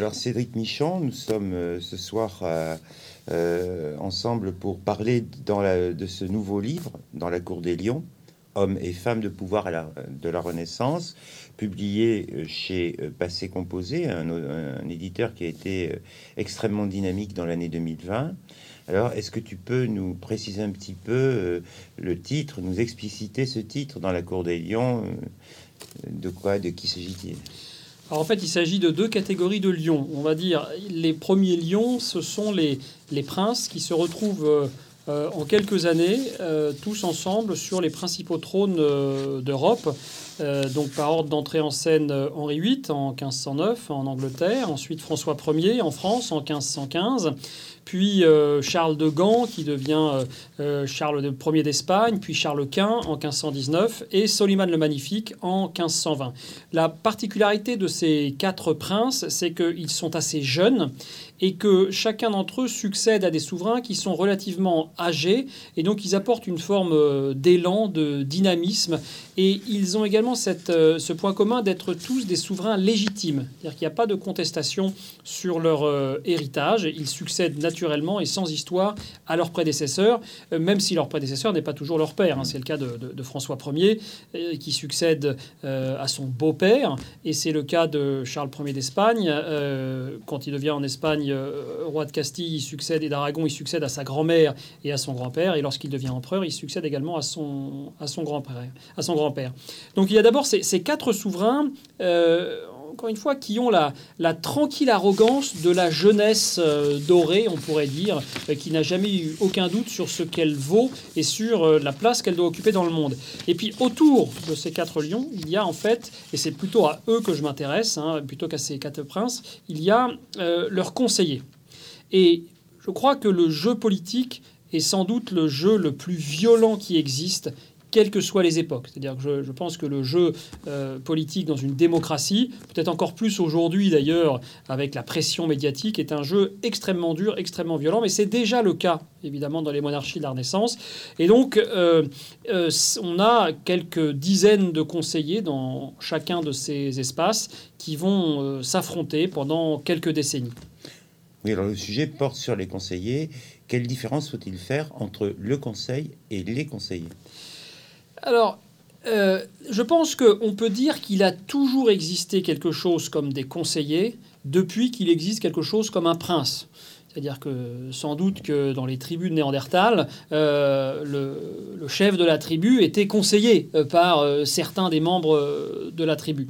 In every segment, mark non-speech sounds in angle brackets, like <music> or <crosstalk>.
Alors Cédric Michon, nous sommes euh, ce soir euh, ensemble pour parler de ce nouveau livre, Dans la cour des lions, Hommes et femmes de pouvoir de la Renaissance, publié euh, chez Passé Composé, un, un éditeur qui a été extrêmement dynamique dans l'année 2020. Alors, est-ce que tu peux nous préciser un petit peu le titre, nous expliciter ce titre, Dans la cour des lions De quoi, de qui s'agit-il? Alors en fait, il s'agit de deux catégories de lions. On va dire les premiers lions, ce sont les, les princes qui se retrouvent euh, en quelques années, euh, tous ensemble, sur les principaux trônes euh, d'Europe. Donc par ordre d'entrée en scène Henri VIII en 1509 en Angleterre, ensuite François Ier en France en 1515, puis Charles de Gand qui devient Charles Ier d'Espagne, puis Charles Quint en 1519 et Soliman le Magnifique en 1520. La particularité de ces quatre princes, c'est qu'ils sont assez jeunes et que chacun d'entre eux succède à des souverains qui sont relativement âgés et donc ils apportent une forme euh, d'élan, de dynamisme et ils ont également euh, ce point commun d'être tous des souverains légitimes. C'est-à-dire qu'il n'y a pas de contestation sur leur euh, héritage. Ils succèdent naturellement et sans histoire à leurs prédécesseurs, euh, même si leur prédécesseur n'est pas toujours leur père. hein. C'est le cas de, de- de François Ier qui succède à son beau-père et c'est le cas de Charles Ier d'Espagne. Quand il devient en Espagne roi de Castille, il succède et d'Aragon, il succède à sa grand-mère et à son grand-père. Et lorsqu'il devient empereur, il succède également à son, grand-père. Donc il y a d'abord ces, quatre souverains, euh, encore une fois, qui ont la, tranquille arrogance de la jeunesse euh, dorée, on pourrait dire, euh, qui n'a jamais eu aucun doute sur ce qu'elle vaut et sur la place qu'elle doit occuper dans le monde. Et puis autour de ces quatre lions, il y a en fait, et c'est plutôt à eux que je m'intéresse, hein, plutôt qu'à ces quatre princes, il y a leurs conseillers. Et je crois que le jeu politique est sans doute le jeu le plus violent qui existe, quelles que soient les époques. C'est-à-dire que je, pense que le jeu euh, politique dans une démocratie, peut-être encore plus aujourd'hui d'ailleurs avec la pression médiatique, est un jeu extrêmement dur, extrêmement violent, mais c'est déjà le cas évidemment dans les monarchies de la Renaissance. Et donc euh, euh, on a quelques dizaines de conseillers dans chacun de ces espaces qui vont s'affronter pendant quelques décennies. Oui, alors le sujet porte sur les conseillers. Quelle différence faut-il faire entre le conseil et les conseillers? Alors, euh, je pense qu'on peut dire qu'il a toujours existé quelque chose comme des conseillers depuis qu'il existe quelque chose comme un prince. C'est-à-dire que sans doute que dans les tribus de Néandertal, euh, le, chef de la tribu était conseillé euh, par certains des membres de la tribu.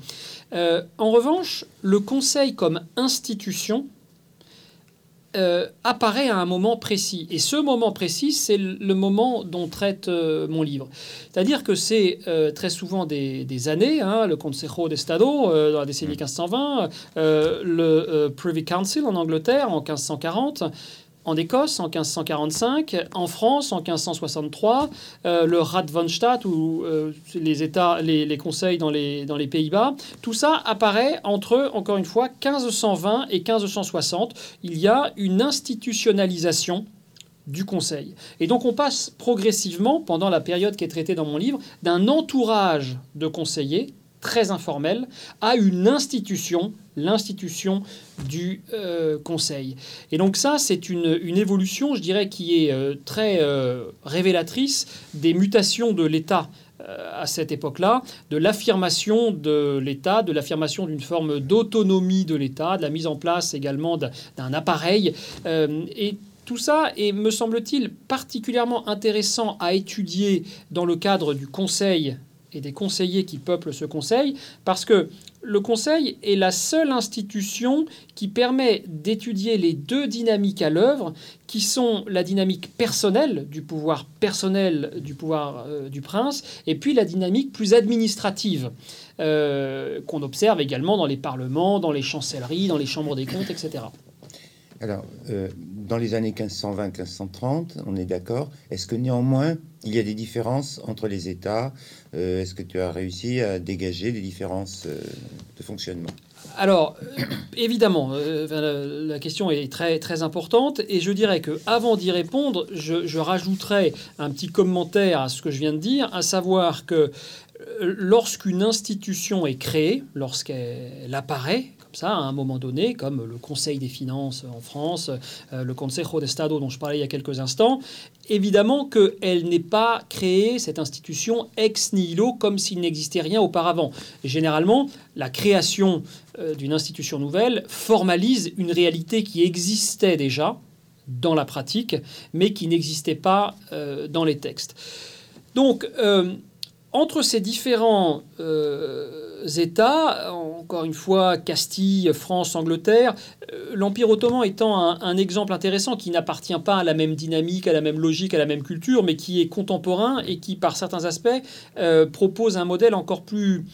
En revanche, le conseil comme institution euh, apparaît à un moment précis. Et ce moment précis, c'est le moment dont traite euh, mon livre. C'est-à-dire que c'est euh, très souvent des, des années, hein, le Consejo d'Estado dans la décennie 1520, euh, le Privy Council en Angleterre en 1540. En Écosse en 1545, en France en 1563, euh, le Radvanstadt ou euh, les États, les, les conseils dans les, dans les Pays-Bas, tout ça apparaît entre, encore une fois, 1520 et 1560. Il y a une institutionnalisation du Conseil. Et donc on passe progressivement, pendant la période qui est traitée dans mon livre, d'un entourage de conseillers très informel à une institution, l'institution du euh, Conseil. Et donc ça, c'est une, évolution, je dirais, qui est euh, très euh, révélatrice des mutations de l'État à cette époque-là, de l'affirmation de l'État, de l'affirmation d'une forme d'autonomie de l'État, de la mise en place également d'un appareil. Et tout ça est, me semble-t-il, particulièrement intéressant à étudier dans le cadre du Conseil et des conseillers qui peuplent ce Conseil, parce que le Conseil est la seule institution qui permet d'étudier les deux dynamiques à l'œuvre, qui sont la dynamique personnelle du pouvoir personnel du pouvoir euh, du prince, et puis la dynamique plus administrative euh, qu'on observe également dans les parlements, dans les chancelleries, dans les chambres des comptes, etc. Alors, euh, dans les années 1520-1530, on est d'accord. Est-ce que néanmoins, il y a des différences entre les États Euh, Est-ce que tu as réussi à dégager des différences euh, de fonctionnement? Alors, évidemment, la, question est très, très importante et je dirais que avant d'y répondre, je, je un petit commentaire à ce que je viens de dire, à savoir que lorsqu'une institution est créée, lorsqu'elle apparaît ça, à un moment donné, comme le Conseil des finances en France, euh, le Consejo de Estado dont je parlais il y a quelques instants, évidemment qu'elle n'est pas créée, cette institution, ex nihilo, comme s'il n'existait rien auparavant. généralement, la création euh, d'une institution nouvelle formalise une réalité qui existait déjà dans la pratique, mais qui n'existait pas euh, dans les textes. Donc, entre ces différents euh, États, encore une fois Castille, France, Angleterre, euh, l'Empire ottoman étant un, exemple intéressant qui n'appartient pas à la même dynamique, à la même logique, à la même culture, mais qui est contemporain et qui, par certains aspects, euh, propose un modèle encore plus,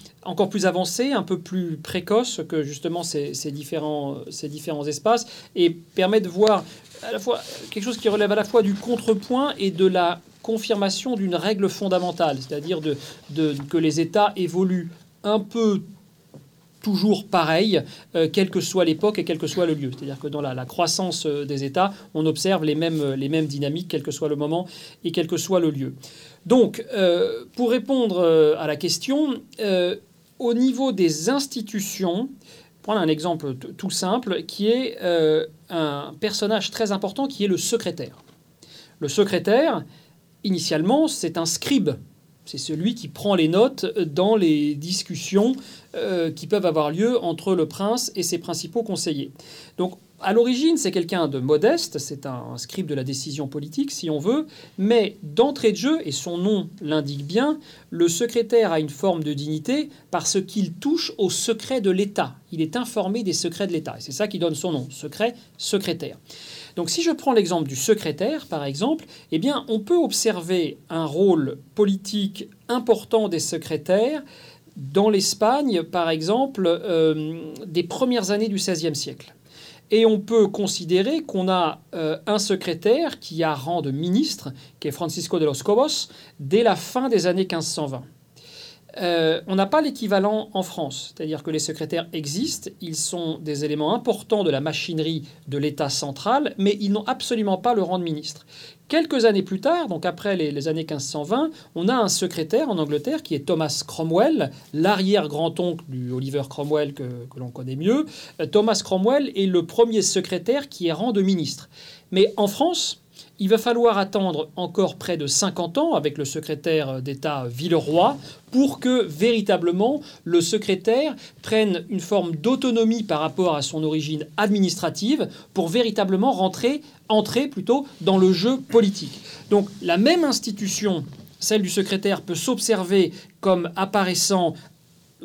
avancé, un peu plus précoce que justement ces, différents, ces différents espaces, et permet de voir à la fois quelque chose qui relève à la fois du contrepoint et de la confirmation d'une règle fondamentale, c'est-à-dire de, que les États évoluent un peu toujours pareil, euh, quelle que soit l'époque et quel que soit le lieu. C'est-à-dire que dans la, croissance euh, des États, on observe les mêmes, euh, les mêmes dynamiques, quel que soit le moment et quel que soit le lieu. Donc, pour répondre à la question, au niveau des institutions, prendre un exemple tout simple, qui est un personnage très important qui est le secrétaire. Le secrétaire, initialement, c'est un scribe. C'est celui qui prend les notes dans les discussions euh, qui peuvent avoir lieu entre le prince et ses principaux conseillers. Donc, à l'origine, c'est quelqu'un de modeste, c'est un, scribe de la décision politique, si on veut, mais d'entrée de jeu, et son nom l'indique bien, le secrétaire a une forme de dignité parce qu'il touche au secret de l'État. Il est informé des secrets de l'État. Et c'est ça qui donne son nom, secret, secrétaire. Donc si je prends l'exemple du secrétaire, par exemple, eh on peut observer un rôle politique important des secrétaires dans l'Espagne, par exemple, euh, des premières années du XVIe siècle. Et on peut considérer qu'on a euh, un secrétaire qui a rang de ministre, qui est Francisco de los Cobos, dès la fin des années 1520. Euh, on n'a pas l'équivalent en France, c'est-à-dire que les secrétaires existent, ils sont des éléments importants de la machinerie de l'État central, mais ils n'ont absolument pas le rang de ministre. Quelques années plus tard, donc après les, années 1520, on a un secrétaire en Angleterre qui est Thomas Cromwell, l'arrière-grand-oncle du Oliver Cromwell que, l'on connaît mieux. Euh, Thomas Cromwell est le premier secrétaire qui est rang de ministre. Mais en France, il va falloir attendre encore près de 50 ans avec le secrétaire d'État Villeroy pour que véritablement le secrétaire prenne une forme d'autonomie par rapport à son origine administrative pour véritablement rentrer, entrer plutôt dans le jeu politique. Donc la même institution, celle du secrétaire, peut s'observer comme apparaissant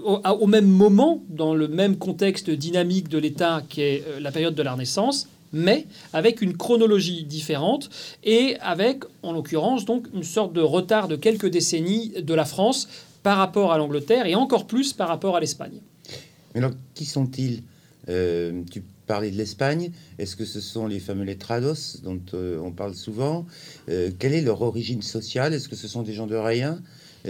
au, même moment, dans le même contexte dynamique de l'État qui est euh, la période de la Renaissance, mais avec une chronologie différente et avec, en l'occurrence, donc une sorte de retard de quelques décennies de la France par rapport à l'Angleterre et encore plus par rapport à l'Espagne. Mais alors, qui sont-ils? Euh, Tu parlais de l'Espagne. Est-ce que ce sont les fameux letrados dont euh, on parle souvent? Euh, Quelle est leur origine sociale? Est-ce que ce sont des gens de rien?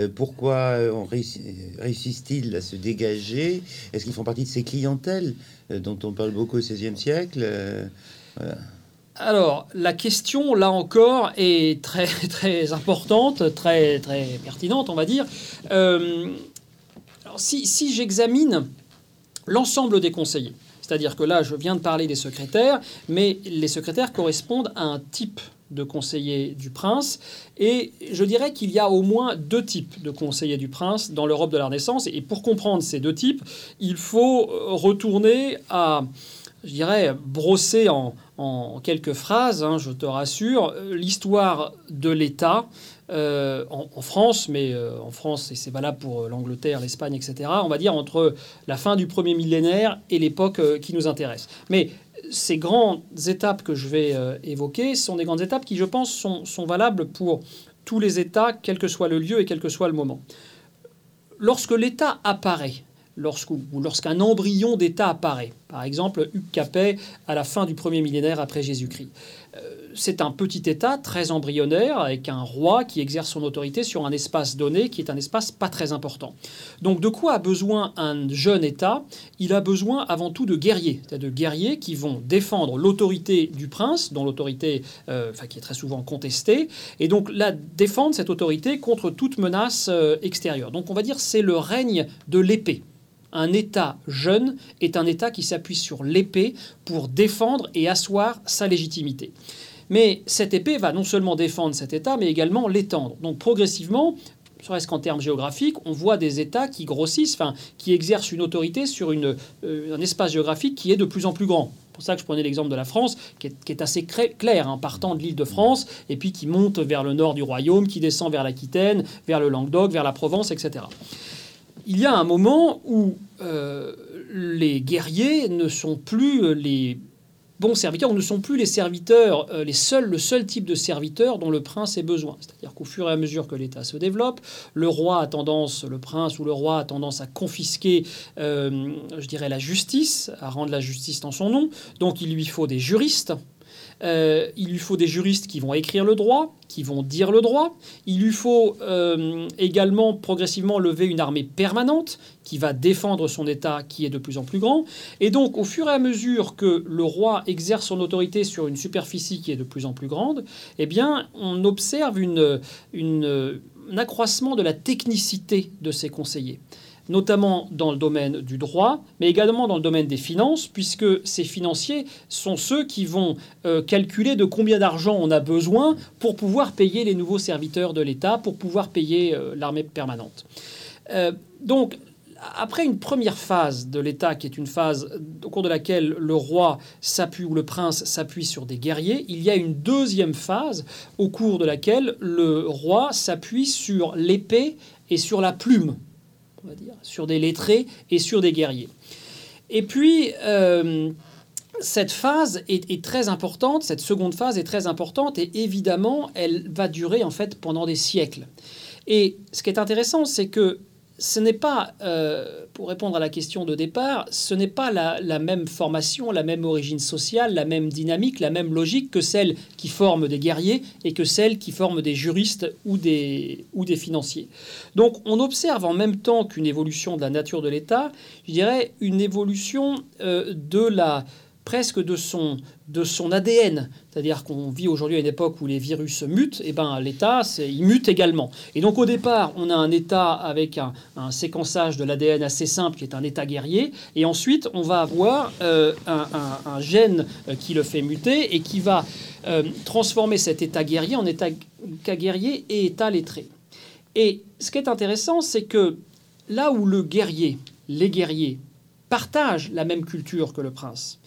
Pourquoi réussissent-ils à se dégager? Est-ce qu'ils font partie de ces clientèles dont on parle beaucoup au XVIe siècle alors, la question, là encore, est très, <laughs> très importante, très, très pertinente, on va dire. Euh, si j'examine l'ensemble des conseillers, c'est-à-dire que là, je viens de parler des secrétaires, mais les secrétaires correspondent à un type de conseillers du prince. Et je dirais qu'il y a au moins deux types de conseillers du prince dans l'Europe de la Renaissance. Et pour comprendre ces deux types, il faut retourner à je dirais, brosser en, quelques phrases, hein, je te rassure, l'histoire de l'État euh, en, France, mais euh, en France, et c'est valable pour l'Angleterre, l'Espagne, etc., on va dire entre la fin du premier millénaire et l'époque euh, qui nous intéresse. Mais ces grandes étapes que je vais évoquer sont des grandes étapes qui, je pense, sont, valables pour tous les États, quel que soit le lieu et quel que soit le moment. Lorsque l'État apparaît, lorsqu'un embryon d'État apparaît. Par exemple, Hugues Capet à la fin du premier millénaire après Jésus-Christ. Euh, c'est un petit État très embryonnaire avec un roi qui exerce son autorité sur un espace donné qui est un espace pas très important. Donc de quoi a besoin un jeune État? Il a besoin avant tout de guerriers, c'est-à-dire de guerriers qui vont défendre l'autorité du prince, dont l'autorité euh, est très souvent contestée, et donc la défendre cette autorité contre toute menace euh, extérieure. Donc on va dire c'est le règne de l'épée Un État jeune est un État qui s'appuie sur l'épée pour défendre et asseoir sa légitimité. Mais cette épée va non seulement défendre cet État, mais également l'étendre. Donc progressivement, serait-ce qu'en termes géographiques, on voit des États qui grossissent, enfin, qui exercent une autorité sur euh, un espace géographique qui est de plus en plus grand. C'est pour ça que je prenais l'exemple de la France, qui est, assez clair, hein, partant de l'île de France, et puis qui monte vers le nord du royaume, qui descend vers l'Aquitaine, vers le Languedoc, vers la Provence, etc. Il y a un moment où euh, les guerriers ne sont plus les bons serviteurs ne sont plus les serviteurs, euh, les seuls, le seul type de serviteur dont le prince ait besoin. C'est-à-dire qu'au fur et à mesure que l'État se développe, le roi a tendance, le prince ou le roi a tendance à confisquer, euh, je dirais, la justice, à rendre la justice dans son nom. Donc il lui faut des juristes euh, il lui faut des juristes qui vont écrire le droit, qui vont dire le droit. Il lui faut euh, également progressivement lever une armée permanente qui va défendre son État qui est de plus en plus grand. Et donc, au fur et à mesure que le roi exerce son autorité sur une superficie qui est de plus en plus grande, eh bien, on observe un accroissement de la technicité de ses conseillers notamment dans le domaine du droit, mais également dans le domaine des finances, puisque ces financiers sont ceux qui vont euh, calculer de combien d'argent on a besoin pour pouvoir payer les nouveaux serviteurs de l'État, pour pouvoir payer euh, l'armée permanente. Euh, donc, après une première phase de l'État, qui est une phase au cours de laquelle le roi s'appuie ou le prince s'appuie sur des guerriers, il y a une deuxième phase au cours de laquelle le roi s'appuie sur l'épée et sur la plume on va dire, sur des lettrés et sur des guerriers. Et puis, euh, cette phase est, très importante, cette seconde phase est très importante, et évidemment, elle va durer en fait pendant des siècles. Et ce qui est intéressant, c'est que ce n'est pas, euh, pour répondre à la question de départ, ce n'est pas la, même formation, la même origine sociale, la même dynamique, la même logique que celle qui forme des guerriers et que celle qui forme des juristes ou des, ou des financiers. Donc on observe en même temps qu'une évolution de la nature de l'État, je dirais une évolution euh, de la presque de son, de son ADN. C'est-à-dire qu'on vit aujourd'hui à une époque où les virus mutent, et ben l'État, il mute également. Et donc au départ, on a un État avec un, séquençage de l'ADN assez simple, qui est un État guerrier, et ensuite on va avoir euh, un, gène euh, qui le fait muter et qui va euh, transformer cet État guerrier en État guerrier et État lettré. Et ce qui est intéressant, c'est que là où le guerrier, les guerriers, partagent la même culture que le prince,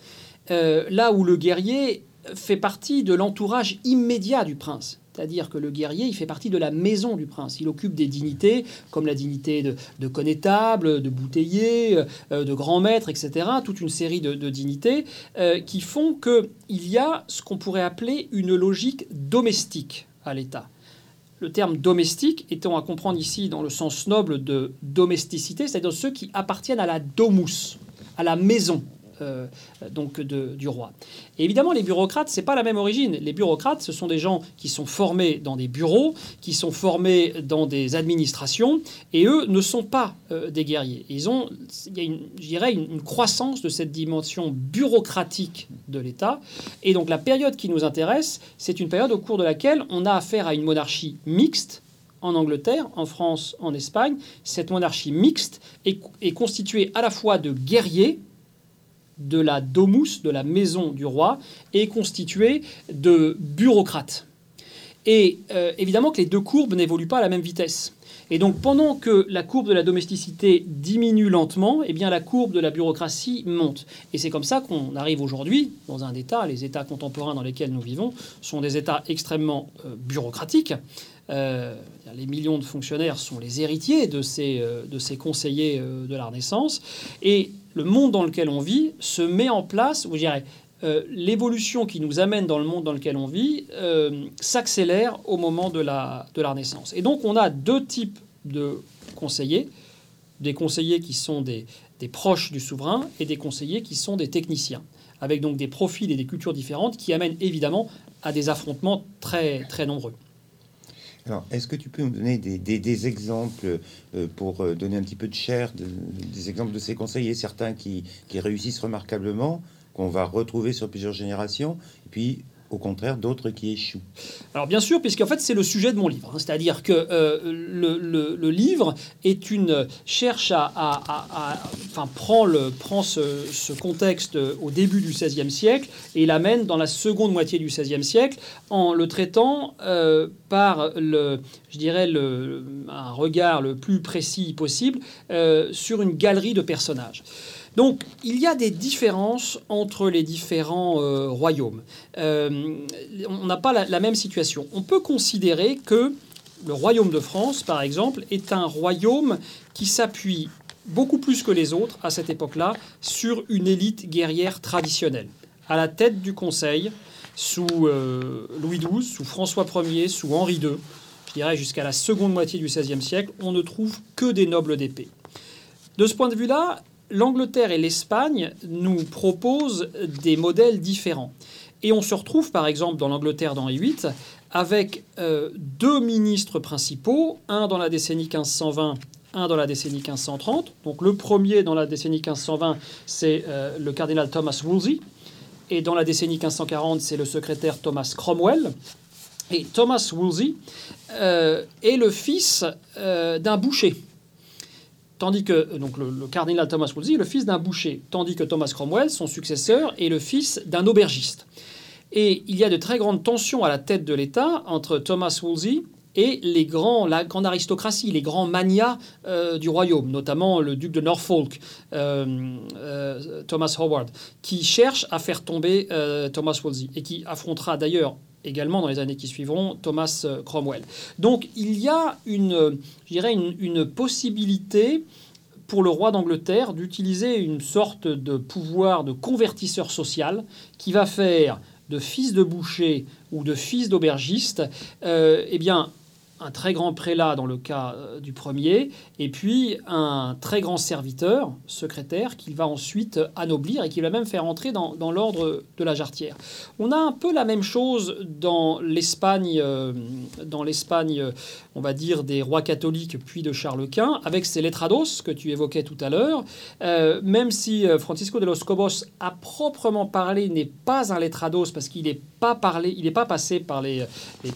euh, là où le guerrier fait partie de l'entourage immédiat du prince. C'est-à-dire que le guerrier, il fait partie de la maison du prince. Il occupe des dignités, comme la dignité de, connétable, de bouteiller, euh, de grand maître, etc. Toute une série de, dignités euh, qui font qu'il y a ce qu'on pourrait appeler une logique domestique à l'État. Le terme domestique étant à comprendre ici dans le sens noble de domesticité, c'est-à-dire ceux qui appartiennent à la domus, à la maison, euh, donc du roi. évidemment, les bureaucrates, c'est pas la même origine. Les bureaucrates, ce sont des gens qui sont formés dans des bureaux, qui sont formés dans des administrations, et eux ne sont pas euh, des guerriers. Ils ont, il y a, une, je dirais, une, une croissance de cette dimension bureaucratique de l'État. Et donc la période qui nous intéresse, c'est une période au cours de laquelle on a affaire à une monarchie mixte en Angleterre, en France, en Espagne. Cette monarchie mixte est constituée à la fois de guerriers, de la domus, de la maison du roi, est constituée de bureaucrates. Et euh, évidemment que les deux courbes n'évoluent pas à la même vitesse. Et donc pendant que la courbe de la domesticité diminue lentement, eh bien la courbe de la bureaucratie monte. Et c'est comme ça qu'on arrive aujourd'hui dans un État, les États contemporains dans lesquels nous vivons sont des États extrêmement euh, bureaucratiques. Euh, les millions de fonctionnaires sont les héritiers de ces, de ces conseillers de la Renaissance. Et le monde dans lequel on vit se met en place, ou je dirais, euh, l'évolution qui nous amène dans le monde dans lequel on vit euh, s'accélère au moment de la, de Renaissance. Et donc on a deux types de conseillers, des conseillers qui sont des, des proches du souverain et des conseillers qui sont des techniciens, avec donc des profils et des cultures différentes qui amènent évidemment à des affrontements très, très nombreux. Alors, est-ce que tu peux nous donner des, exemples euh, pour euh, donner un petit peu de chair, des exemples de ces conseillers, certains qui, réussissent remarquablement, qu'on va retrouver sur plusieurs générations, puis au contraire d'autres qui échouent. Alors bien sûr, puisqu'en fait c'est le sujet de mon livre, hein. c'est-à-dire que euh, le, livre est une cherche à, enfin prend le prend ce, contexte au début du XVIe siècle et l'amène dans la seconde moitié du XVIe siècle en le traitant euh, par le, je dirais le, un regard le plus précis possible euh, sur une galerie de personnages. Donc il y a des différences entre les différents euh, royaumes. Euh, on n'a pas la, même situation. On peut considérer que le royaume de France, par exemple, est un royaume qui s'appuie beaucoup plus que les autres à cette époque-là sur une élite guerrière traditionnelle. À la tête du Conseil, sous euh, Louis XII, sous François Ier, sous Henri II, je dirais jusqu'à la seconde moitié du XVIe siècle, on ne trouve que des nobles d'épée. De ce point de vue-là, l'Angleterre et l'Espagne nous proposent des modèles différents. Et on se retrouve par exemple dans l'Angleterre d'Henri VIII avec euh, deux ministres principaux, un dans la décennie 1520 un dans la décennie 1530. Donc le premier dans la décennie 1520, c'est euh, le cardinal Thomas Wolsey. Et dans la décennie 1540, c'est le secrétaire Thomas Cromwell. Et Thomas Wolsey euh, est le fils d'un boucher tandis que donc le, cardinal Thomas Wolsey est le fils d'un boucher, tandis que Thomas Cromwell, son successeur, est le fils d'un aubergiste. Et il y a de très grandes tensions à la tête de l'État entre Thomas Wolsey et les grands, la grande aristocratie, les grands manias euh, du royaume, notamment le duc de Norfolk, euh, euh, Thomas Howard, qui cherche à faire tomber Thomas Wolsey et qui affrontera d'ailleurs également dans les années qui suivront Thomas euh, Cromwell. Donc il y a une, je dirais une, possibilité pour le roi d'Angleterre d'utiliser une sorte de pouvoir de convertisseur social qui va faire de fils de boucher ou de fils d'aubergiste, euh, eh bien, un très grand prélat dans le cas euh, du premier, et puis un très grand serviteur, secrétaire, qu'il va ensuite anoblir et qui va même faire entrer dans, l'ordre de la jarretière. On a un peu la même chose dans l'Espagne, euh, dans l'Espagne, on va dire, des rois catholiques puis de Charles Quint, avec ces letrados que tu évoquais tout à l'heure, euh, même si Francisco de los Cobos, à proprement parler, n'est pas un letrados parce qu'il n'est pas il pas passé par les,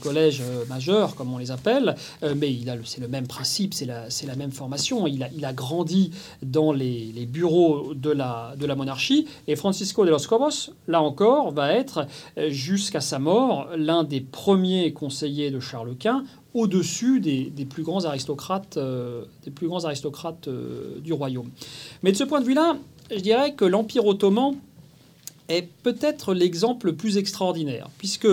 collèges majeurs, comme on les appelle, euh, mais c'est le même principe, c'est la, même formation. Il a, il a grandi dans les, bureaux de la, monarchie. Et Francisco de los Cobos, là encore, va être, euh, jusqu'à sa mort, l'un des premiers conseillers de Charles Quint au-dessus des, plus grands aristocrates, euh, des plus grands aristocrates du royaume. Mais de ce point de vue-là, je dirais que l'Empire ottoman est peut-être l'exemple le plus extraordinaire, puisque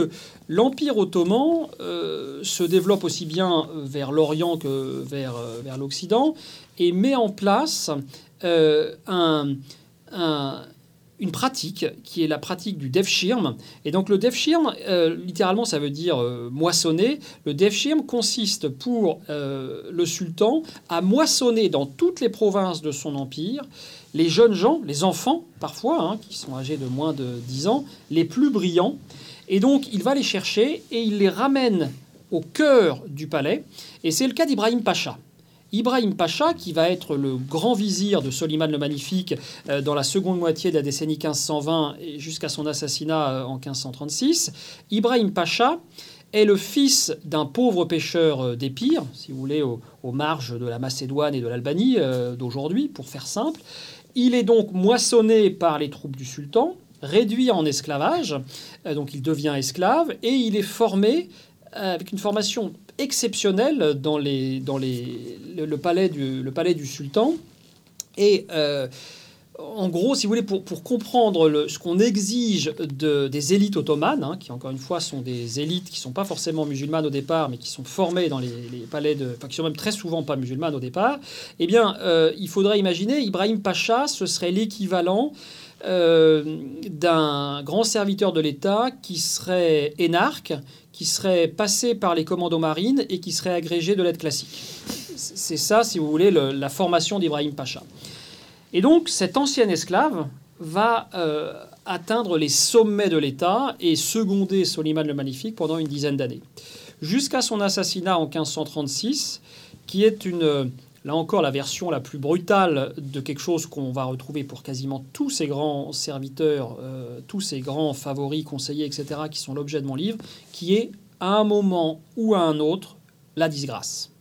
l'Empire ottoman euh, se développe aussi bien vers l'Orient que vers, euh, vers l'Occident, et met en place euh, un, une pratique qui est la pratique du devshirm. Et donc le devshirm, littéralement, ça veut dire moissonner. Le devshirm consiste pour le sultan à moissonner dans toutes les provinces de son empire les jeunes gens, les enfants parfois, hein, qui sont âgés de moins de 10 ans, les plus brillants. Et donc il va les chercher et il les ramène au cœur du palais. Et c'est le cas d'Ibrahim Pacha. Ibrahim Pacha, qui va être le grand vizir de Soliman le Magnifique euh, dans la seconde moitié de la décennie 1520 jusqu'à son assassinat euh, en 1536, Ibrahim Pacha est le fils d'un pauvre pêcheur euh, d'Épire, si vous voulez, aux marges de la Macédoine et de l'Albanie d'aujourd'hui, pour faire simple. Il est donc moissonné par les troupes du sultan, réduit en esclavage, donc il devient esclave, et il est formé avec une formation exceptionnelle dans, le, palais du, sultan. Et euh, en gros, si vous voulez, pour, comprendre ce qu'on exige de, des élites ottomanes, hein, qui encore une fois sont des élites qui ne sont pas forcément musulmanes au départ, mais qui sont formées dans les, palais de. Enfin, qui sont même très souvent pas musulmanes au départ, eh bien, euh, il faudrait imaginer, Ibrahim Pacha, ce serait l'équivalent euh, d'un grand serviteur de l'État qui serait énarque, qui serait passé par les commandos marines et qui serait agrégé de l'aide classique. C'est ça, si vous voulez, la formation d'Ibrahim Pacha. Et donc cet ancien esclave va euh, atteindre les sommets de l'État et seconder Soliman le Magnifique pendant une dizaine d'années. Jusqu'à son assassinat en 1536, qui est une, là encore la version la plus brutale de quelque chose qu'on va retrouver pour quasiment tous ces grands serviteurs, euh, tous ces grands favoris, conseillers, etc., qui sont l'objet de mon livre, qui est à un moment ou à un autre la disgrâce.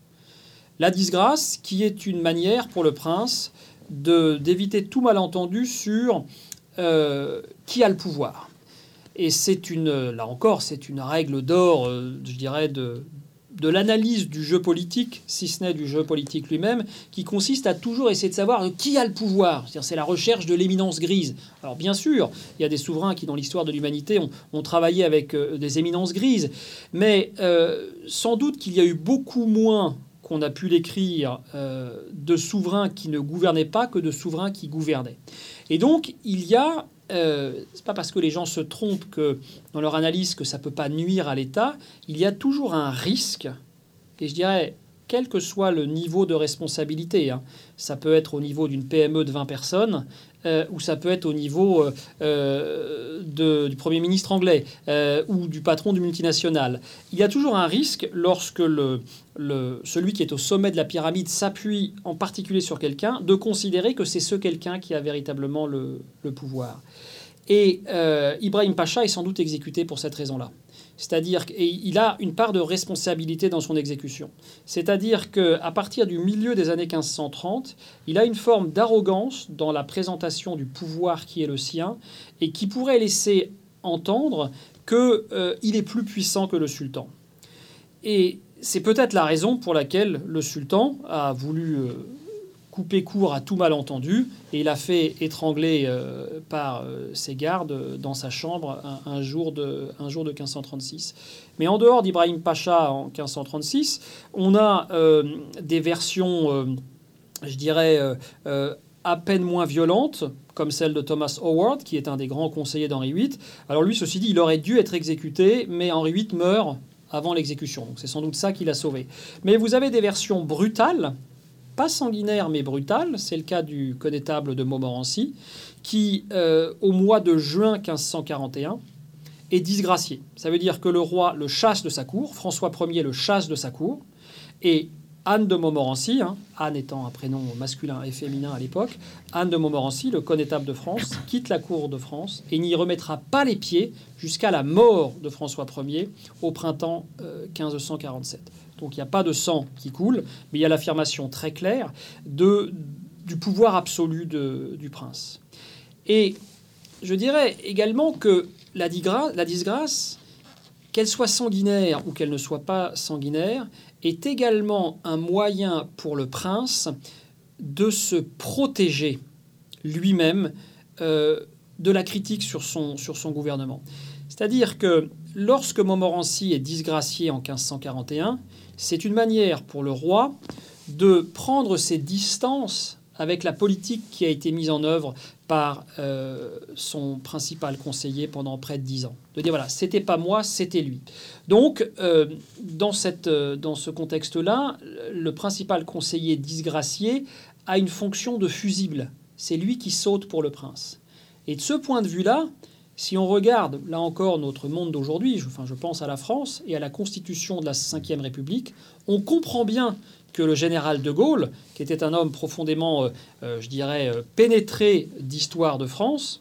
La disgrâce qui est une manière pour le prince d'éviter tout malentendu sur euh, qui a le pouvoir. Et c'est une, là encore, c'est une règle d'or, euh, je dirais, de, de l'analyse du jeu politique, si ce n'est du jeu politique lui-même, qui consiste à toujours essayer de savoir qui a le pouvoir. C'est la recherche de l'éminence grise. Alors bien sûr, il y a des souverains qui, dans l'histoire de l'humanité, ont, travaillé avec euh, des éminences grises, mais euh, sans doute qu'il y a eu beaucoup moins qu'on a pu l'écrire euh, de souverains qui ne gouvernaient pas que de souverains qui gouvernaient. Et donc il y a euh, c'est pas parce que les gens se trompent que dans leur analyse que ça peut pas nuire à l'État. Il y a toujours un risque, et je dirais quel que soit le niveau de responsabilité. Hein. Ça peut être au niveau d'une PME de 20 personnes, euh, ou ça peut être au niveau euh, du Premier ministre anglais ou du patron du multinational. Il y a toujours un risque lorsque le, celui qui est au sommet de la pyramide s'appuie en particulier sur quelqu'un, de considérer que c'est ce quelqu'un qui a véritablement le pouvoir. Et euh, Ibrahim Pacha est sans doute exécuté pour cette raison-là. C'est-à-dire qu'il a une part de responsabilité dans son exécution. C'est-à-dire qu'à partir du milieu des années 1530, il a une forme d'arrogance dans la présentation du pouvoir qui est le sien et qui pourrait laisser entendre qu'il euh, est plus puissant que le sultan. Et c'est peut-être la raison pour laquelle le sultan a voulu euh, coupé court à tout malentendu et il a fait étrangler euh, par euh, ses gardes dans sa chambre un, jour de, un jour de 1536. Mais en dehors d'Ibrahim Pacha en 1536, on a euh, des versions, je dirais, à peine moins violentes, comme celle de Thomas Howard, qui est un des grands conseillers d'Henri VIII. Alors lui, ceci dit, il aurait dû être exécuté, mais Henri VIII meurt avant l'exécution. C'est sans doute ça qui l'a sauvé. Mais vous avez des versions brutales pas sanguinaire mais brutal. C'est le cas du connétable de Montmorency, qui, euh, au mois de juin 1541, est disgracié. Ça veut dire que le roi le chasse de sa cour, François Ier le chasse de sa cour, et Anne de Montmorency, hein, Anne étant un prénom masculin et féminin à l'époque, Anne de Montmorency, le connétable de France, quitte la cour de France et n'y remettra pas les pieds jusqu'à la mort de François Ier au printemps 1547. Donc il n'y a pas de sang qui coule, mais il y a l'affirmation très claire du pouvoir absolu du prince. Et je dirais également que la, disgrâce, qu'elle soit sanguinaire ou qu'elle ne soit pas sanguinaire, est également un moyen pour le prince de se protéger lui-même euh, de la critique sur son gouvernement. C'est-à-dire que lorsque Montmorency est disgracié en 1541, c'est une manière pour le roi de prendre ses distances avec la politique qui a été mise en œuvre par euh, son principal conseiller pendant près de dix ans. De dire voilà, c'était pas moi, c'était lui. Donc, euh, dans, cette, euh, dans ce contexte-là, le principal conseiller disgracié a une fonction de fusible. C'est lui qui saute pour le prince. Et de ce point de vue-là, si on regarde, là encore, notre monde d'aujourd'hui, je, enfin, je pense à la France et à la constitution de la Ve République, on comprend bien que le général de Gaulle, qui était un homme profondément, euh, euh, je dirais, euh, pénétré d'histoire de France,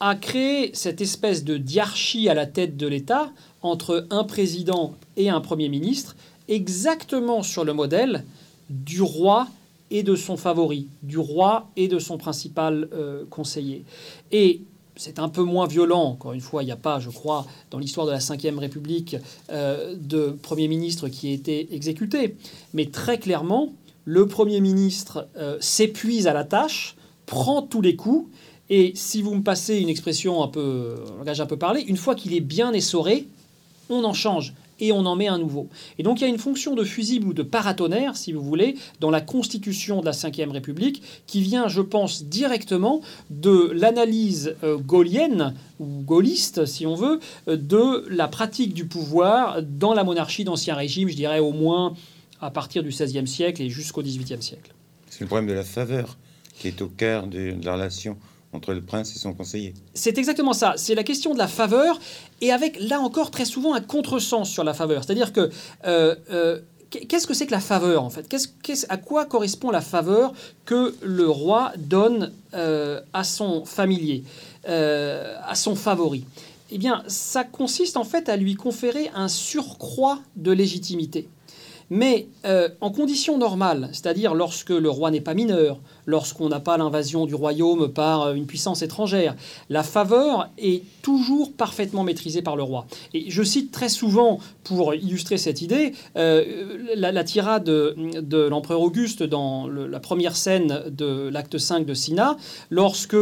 a créé cette espèce de diarchie à la tête de l'État entre un président et un Premier ministre, exactement sur le modèle du roi et de son favori, du roi et de son principal conseiller. Et c'est un peu moins violent. Encore une fois, il n'y a pas, je crois, dans l'histoire de la Ve République, euh, de Premier ministre qui a été exécuté. Mais très clairement, le Premier ministre euh, s'épuise à la tâche, prend tous les coups, et si vous me passez une expression un peu, un langage un peu parlé, une fois qu'il est bien essoré, on en change et on en met un nouveau. Et donc il y a une fonction de fusible ou de paratonnerre, si vous voulez, dans la constitution de la Ve République, qui vient, je pense, directement de l'analyse euh, gaulienne, ou gaulliste, si on veut, euh, de la pratique du pouvoir dans la monarchie d'Ancien Régime, je dirais au moins à partir du XVIe siècle et jusqu'au XVIIIe siècle. C'est le problème de la faveur qui est au cœur de la relation entre le prince et son conseiller. C'est exactement ça. C'est la question de la faveur, et avec là encore très souvent un contresens sur la faveur. C'est-à-dire que euh, euh, qu'est-ce que c'est que la faveur en fait? Qu'est-ce, À quoi correspond la faveur que le roi donne à son familier, à son favori? Eh bien, ça consiste en fait à lui conférer un surcroît de légitimité. Mais euh, en conditions normales, c'est-à-dire lorsque le roi n'est pas mineur, lorsqu'on n'a pas l'invasion du royaume par euh, une puissance étrangère, la faveur est toujours parfaitement maîtrisée par le roi. Et je cite très souvent, pour illustrer cette idée, euh, la, tirade de, l'empereur Auguste dans la première scène de l'acte 5 de Sina, lorsque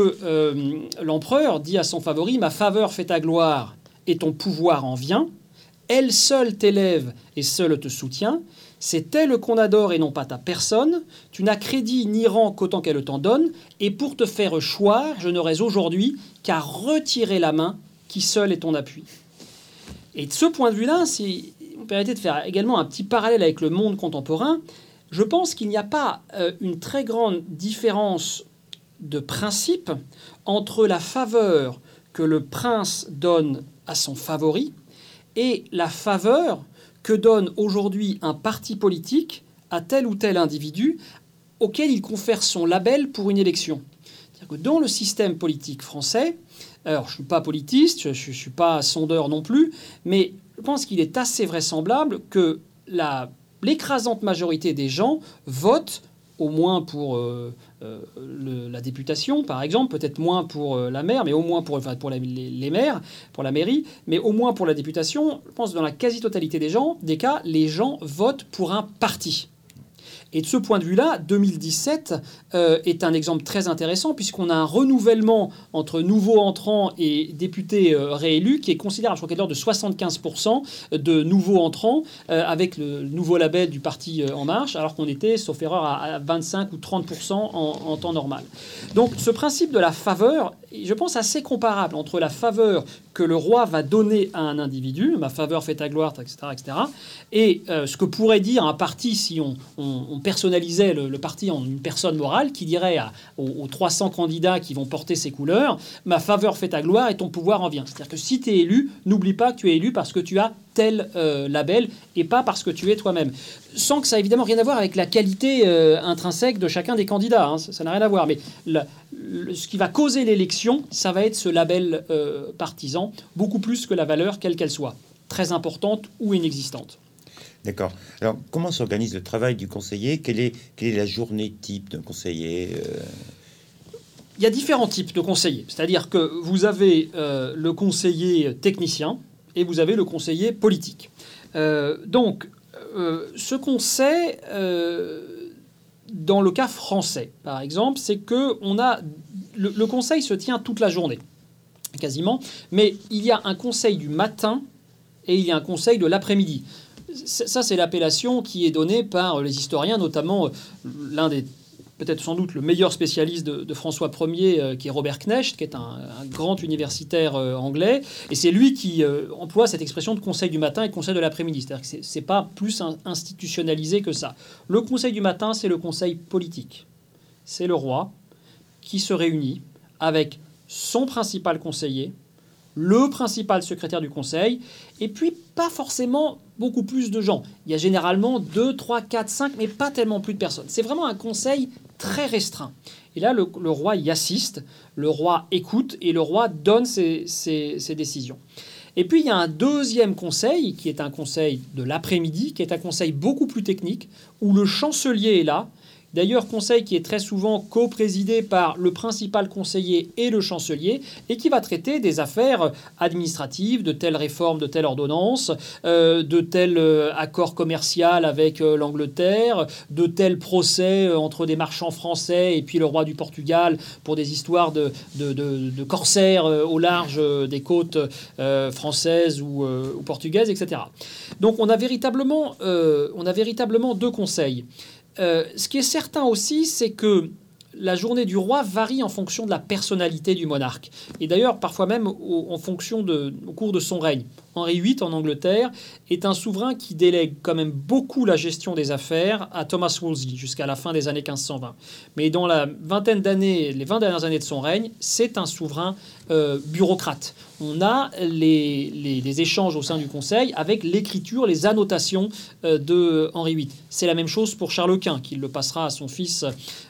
l'empereur dit à son favori, Ma faveur fait ta gloire et ton pouvoir en vient elle seule t'élève et seule te soutient. C'est elle qu'on adore et non pas ta personne. Tu n'as crédit ni rang qu'autant qu'elle t'en donne. Et pour te faire choir, je n'aurais aujourd'hui qu'à retirer la main qui seule est ton appui. Et de ce point de vue-là, si vous permettez de faire également un petit parallèle avec le monde contemporain, je pense qu'il n'y a pas euh, une très grande différence de principe entre la faveur que le prince donne à son favori et la faveur que donne aujourd'hui un parti politique à tel ou tel individu auquel il confère son label pour une élection. Que dans le système politique français, alors je ne suis pas politiste, je ne suis pas sondeur non plus, mais je pense qu'il est assez vraisemblable que l'écrasante majorité des gens votent au moins pour euh, euh, la députation, par exemple, peut-être moins pour euh, la maire, mais au moins pour, pour les, maires, pour la mairie, mais au moins pour la députation, je pense que dans la quasi-totalité des gens, des cas, les gens votent pour un parti. Et de ce point de vue-là, 2017 euh, est un exemple très intéressant puisqu'on a un renouvellement entre nouveaux entrants et députés euh, réélus qui est considérable. Je crois qu'il est de 75% de nouveaux entrants euh, avec le nouveau label du parti En Marche, alors qu'on était, sauf erreur, à, 25 ou 30% en, temps normal. Donc ce principe de la faveur, je pense, assez comparable entre la faveur que le roi va donner à un individu, ma faveur fait ta gloire, etc., etc., et ce que pourrait dire un parti si on personnalisait le, parti en une personne morale qui dirait aux, 300 candidats qui vont porter ses couleurs, ma faveur fait ta gloire et ton pouvoir en vient. C'est-à-dire que si tu es élu, n'oublie pas que tu es élu parce que tu as tel euh, label et pas parce que tu es toi-même. Sans que ça ait évidemment rien à voir avec la qualité euh, intrinsèque de chacun des candidats. Hein. ça n'a rien à voir. Mais ce qui va causer l'élection, ça va être ce label euh, partisan, beaucoup plus que la valeur, quelle qu'elle soit, très importante ou inexistante. D'accord. Alors, comment s'organise le travail du conseiller? Quelle est, la journée type d'un conseiller euh? Il y a différents types de conseillers. C'est-à-dire que vous avez euh, le conseiller technicien et vous avez le conseiller politique. Euh, donc, ce qu'on sait dans le cas français, par exemple, c'est que le conseil se tient toute la journée, quasiment, mais il y a un conseil du matin et il y a un conseil de l'après-midi. Ça, c'est l'appellation qui est donnée par les historiens, notamment euh, l'un des peut-être sans doute le meilleur spécialiste de, François Ier, euh, qui est Robert Knecht, qui est un, grand universitaire euh, anglais. Et c'est lui qui emploie cette expression de conseil du matin et conseil de l'après-midi. C'est-à-dire que pas plus institutionnalisé que ça. Le conseil du matin, c'est le conseil politique. C'est le roi qui se réunit avec son principal conseiller, le principal secrétaire du conseil, et puis pas forcément beaucoup plus de gens. Il y a généralement 2, 3, 4, 5, mais pas tellement plus de personnes. C'est vraiment un conseil très restreint. Et là, le, roi y assiste, le roi écoute, et le roi donne ses, ses décisions. Et puis il y a un deuxième conseil, qui est un conseil de l'après-midi, qui est un conseil beaucoup plus technique, où le chancelier est là, D'ailleurs, conseil qui est très souvent co-présidé par le principal conseiller et le chancelier, et qui va traiter des affaires administratives, de telle réforme, de telle ordonnance, euh, de tel euh, accord commercial avec euh, l'Angleterre, de tel procès entre des marchands français et puis le roi du Portugal pour des histoires de, corsaires au large des côtes françaises ou, ou, portugaises, etc. Donc on a véritablement, on a véritablement deux conseils. Euh, ce qui est certain aussi, c'est que la journée du roi varie en fonction de la personnalité du monarque. Et d'ailleurs, parfois même en fonction au cours de son règne. Henri VIII en Angleterre est un souverain qui délègue quand même beaucoup la gestion des affaires à Thomas Wolsey jusqu'à la fin des années 1520. Mais dans la vingtaine d'années, les 20 dernières années de son règne, c'est un souverain euh, bureaucrate. On a les, échanges au sein du Conseil avec l'écriture, les annotations euh, de Henri VIII. C'est la même chose pour Charles Quint, qui le passera à son fils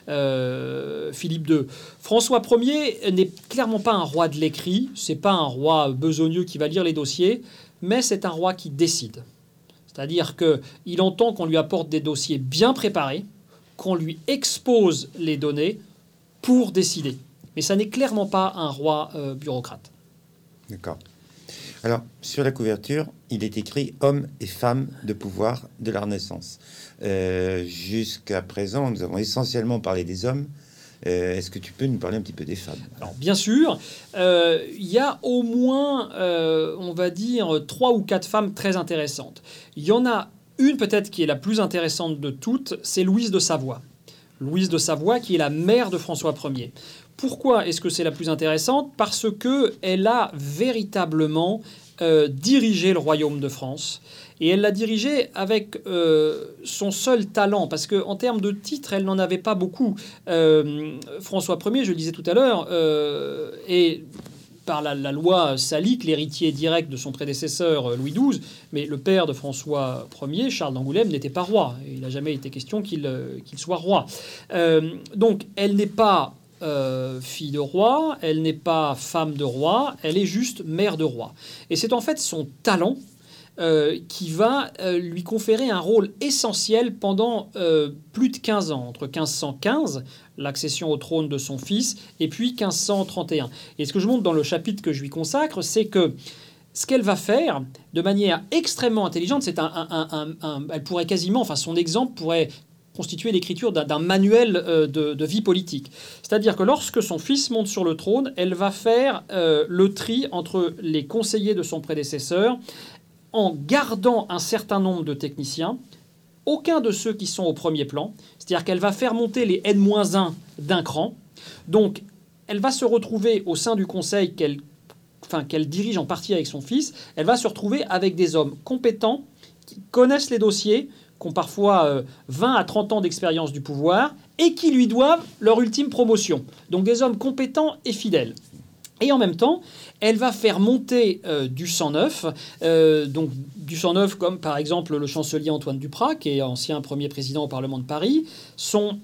euh, Philippe II. François Ier n'est clairement pas un roi de l'écrit, c'est pas un roi besogneux qui va lire les dossiers mais c'est un roi qui décide. C'est-à-dire qu'il entend qu'on lui apporte des dossiers bien préparés, qu'on lui expose les données pour décider. Mais ça n'est clairement pas un roi euh, bureaucrate. D'accord. Alors, sur la couverture, il est écrit Hommes et femmes de pouvoir de la Renaissance. Euh, jusqu'à présent, nous avons essentiellement parlé des hommes, euh, est-ce que tu peux nous parler un petit peu des femmes? Alors, bien sûr, euh, il y a au moins, euh, on va dire, trois ou quatre femmes très intéressantes. Il y en a une peut-être qui est la plus intéressante de toutes, c'est Louise de Savoie. Louise de Savoie, qui est la mère de François Ier. Pourquoi est-ce que c'est la plus intéressante? Parce que elle a véritablement dirigé le royaume de France. Et elle l'a dirigé avec euh, son seul talent, parce qu'en termes de titres, elle n'en avait pas beaucoup. Euh, François Ier, je le disais tout à l'heure, euh, est par la, loi salique l'héritier direct de son prédécesseur Louis XII, mais le père de François Ier, Charles d'Angoulême, n'était pas roi. Il n'a jamais été question qu'il soit roi. donc elle n'est pas fille de roi, elle n'est pas femme de roi, elle est juste mère de roi. Et c'est en fait son talent euh, qui va euh, lui conférer un rôle essentiel pendant euh, plus de 15 ans, entre 1515, l'accession au trône de son fils, et puis 1531. Et ce que je montre dans le chapitre que je lui consacre, c'est que ce qu'elle va faire de manière extrêmement intelligente, c'est un, elle pourrait quasiment, enfin son exemple pourrait constituer l'écriture d'un manuel de, de, vie politique. C'est-à-dire que lorsque son fils monte sur le trône, elle va faire le tri entre les conseillers de son prédécesseur en gardant un certain nombre de techniciens, aucun de ceux qui sont au premier plan, c'est-à-dire qu'elle va faire monter les N-1 d'un cran. Donc, elle va se retrouver au sein du conseil qu'elle enfin, dirige en partie avec son fils, elle va se retrouver avec des hommes compétents qui connaissent les dossiers, qui ont parfois 20 euh, à 30 ans d'expérience du pouvoir et qui lui doivent leur ultime promotion. Donc des hommes compétents et fidèles. Et en même temps, elle va faire monter euh, du sang neuf, euh, donc du sang neuf comme par exemple le chancelier Antoine Duprat, qui est ancien premier président au Parlement de Paris, son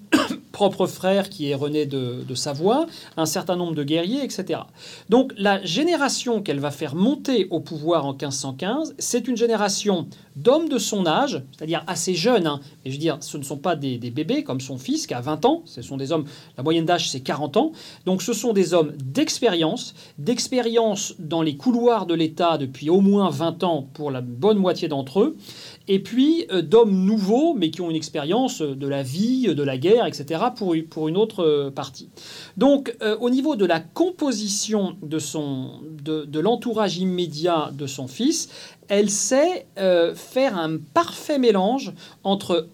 propre frère qui est René de, Savoie, un certain nombre de guerriers, etc. Donc la génération qu'elle va faire monter au pouvoir en 1515, c'est une génération d'hommes de son âge, c'est-à-dire assez jeunes, hein, et je veux dire, ce ne sont pas des, bébés comme son fils qui a 20 ans, ce sont des hommes, la moyenne d'âge c'est 40 ans, donc ce sont des hommes d'expérience, d'expérience dans les couloirs de l'État depuis au moins 20 ans pour la bonne moitié d'entre eux, et puis euh, d'hommes nouveaux, mais qui ont une expérience de la vie, de la guerre, etc., pour, une autre euh, partie. Donc, euh, au niveau de la composition de, son, de, l'entourage immédiat de son fils, elle sait faire un parfait mélange entre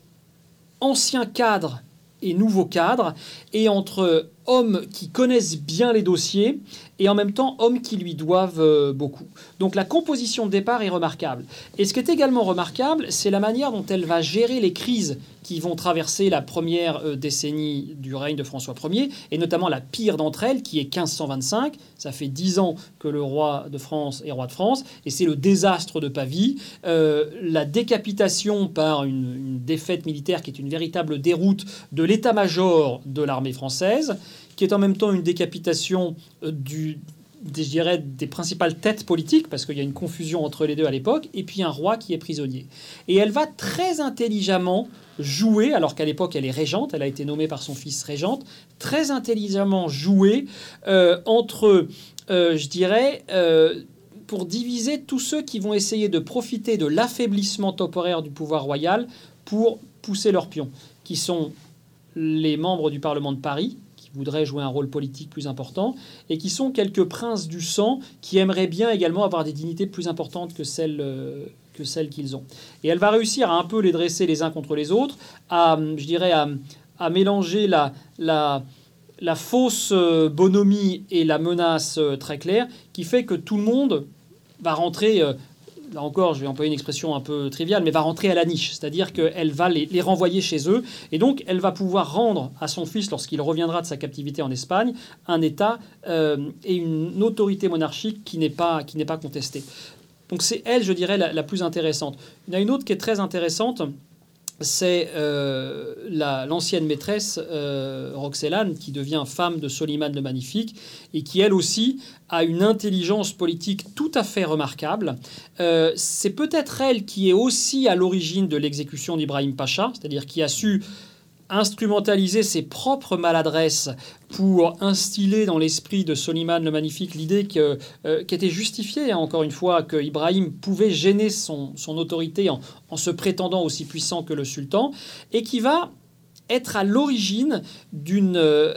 anciens cadres et nouveaux cadres, et entre hommes qui connaissent bien les dossiers et en même temps hommes qui lui doivent euh, beaucoup. Donc la composition de départ est remarquable. Et ce qui est également remarquable, c'est la manière dont elle va gérer les crises qui vont traverser la première euh, décennie du règne de François Ier, et notamment la pire d'entre elles, qui est 1525. Ça fait dix ans que le roi de France est roi de France, et c'est le désastre de Pavie, euh, la décapitation par une, défaite militaire qui est une véritable déroute de l'état-major de l'armée française, qui est en même temps une décapitation euh, du, des, je dirais, des principales têtes politiques, parce qu'il y a une confusion entre les deux à l'époque, et puis un roi qui est prisonnier. Et elle va très intelligemment jouer, alors qu'à l'époque elle est régente, elle a été nommée par son fils régente, très intelligemment jouer euh, entre, euh, je dirais, pour diviser tous ceux qui vont essayer de profiter de l'affaiblissement temporaire du pouvoir royal pour pousser leurs pions, qui sont les membres du Parlement de Paris, voudraient jouer un rôle politique plus important, et qui sont quelques princes du sang qui aimeraient bien également avoir des dignités plus importantes que celles, euh, que qu'ils ont. Et elle va réussir à un peu les dresser les uns contre les autres, à, je dirais, à, à mélanger la, la, la fausse euh, bonhomie et la menace euh, très claire, qui fait que tout le monde va rentrer là encore, je vais employer une expression un peu triviale, mais va rentrer à la niche, c'est-à-dire qu'elle va les, renvoyer chez eux, et donc elle va pouvoir rendre à son fils, lorsqu'il reviendra de sa captivité en Espagne, un État euh, et une autorité monarchique qui n'est pas, pas contestée. Donc c'est elle, je dirais, la, la, plus intéressante. Il y en a une autre qui est très intéressante, c'est euh, l'ancienne maîtresse euh, Roxelane qui devient femme de Soliman le Magnifique et qui elle aussi a une intelligence politique tout à fait remarquable. Euh, c'est peut-être elle qui est aussi à l'origine de l'exécution d'Ibrahim Pacha, c'est-à-dire qui a su instrumentaliser ses propres maladresses pour instiller dans l'esprit de Soliman le Magnifique l'idée que, euh, qui était justifiée, encore une fois, que Ibrahim pouvait gêner son, autorité en, se prétendant aussi puissant que le sultan, et qui va être à l'origine d'une... Euh,